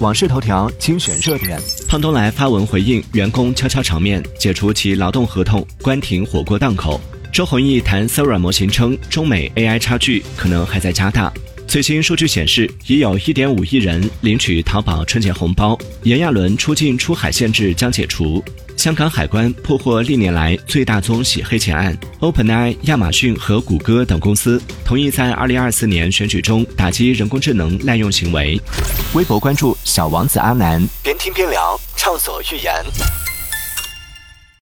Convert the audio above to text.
网视头条精选热点。胖东来发文回应员工悄悄场面，解除其劳动合同，关停火锅档口。周鸿祎谈 Sora 模型称，中美 AI 差距可能还在加大。最新数据显示，已有一点五亿人领取淘宝春节红包。炎亚纶出境出海限制将解除。香港海关破获历年来最大宗洗黑钱案。OpenAI、亚马逊和谷歌等公司同意在二零二四年选举中打击人工智能滥用行为。微博关注小王子阿南，边听边聊，畅所欲言。